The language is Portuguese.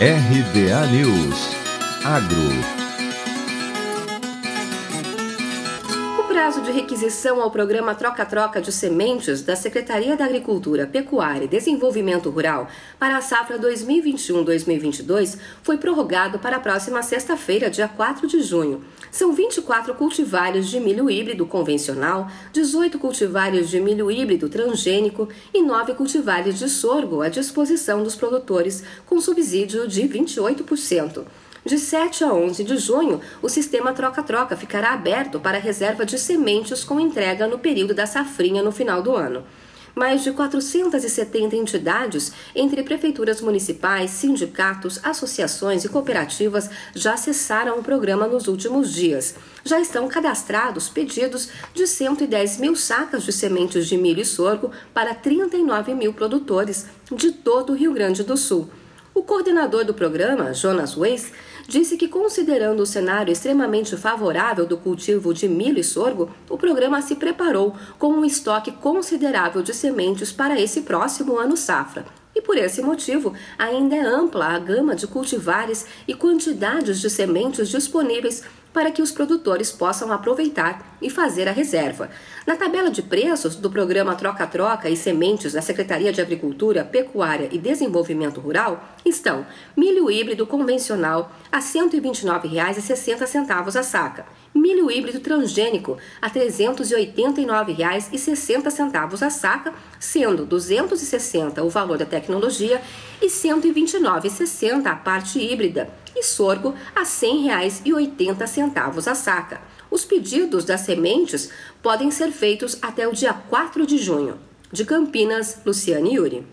RBA News. Agro prazo de requisição ao programa Troca-Troca de Sementes da Secretaria da Agricultura, Pecuária e Desenvolvimento Rural para a safra 2021-2022 foi prorrogado para a próxima sexta-feira, dia 4 de junho. São 24 cultivares de milho híbrido convencional, 18 cultivares de milho híbrido transgênico e 9 cultivares de sorgo à disposição dos produtores, com subsídio de 28%. De 7 a 11 de junho, o sistema troca-troca ficará aberto para reserva de sementes com entrega no período da safrinha no final do ano. Mais de 470 entidades, entre prefeituras municipais, sindicatos, associações e cooperativas, já acessaram o programa nos últimos dias. Já estão cadastrados pedidos de 110 mil sacas de sementes de milho e sorgo para 39 mil produtores de todo o Rio Grande do Sul. O coordenador do programa, Jonas Weiss, disse que, considerando o cenário extremamente favorável do cultivo de milho e sorgo, o programa se preparou com um estoque considerável de sementes para esse próximo ano safra. E por esse motivo, ainda é ampla a gama de cultivares e quantidades de sementes disponíveis para que os produtores possam aproveitar e fazer a reserva. Na tabela de preços do programa Troca-Troca e Sementes da Secretaria de Agricultura, Pecuária e Desenvolvimento Rural estão milho híbrido convencional a R$ 129,60 a saca, milho híbrido transgênico a R$ 389,60 a saca, sendo R$ 260 o valor da tecnologia e R$ 129,60 a parte híbrida, e sorgo a R$ 100,80 a saca. Os pedidos das sementes podem ser feitos até o dia 4 de junho. De Campinas, Luciane Yuri.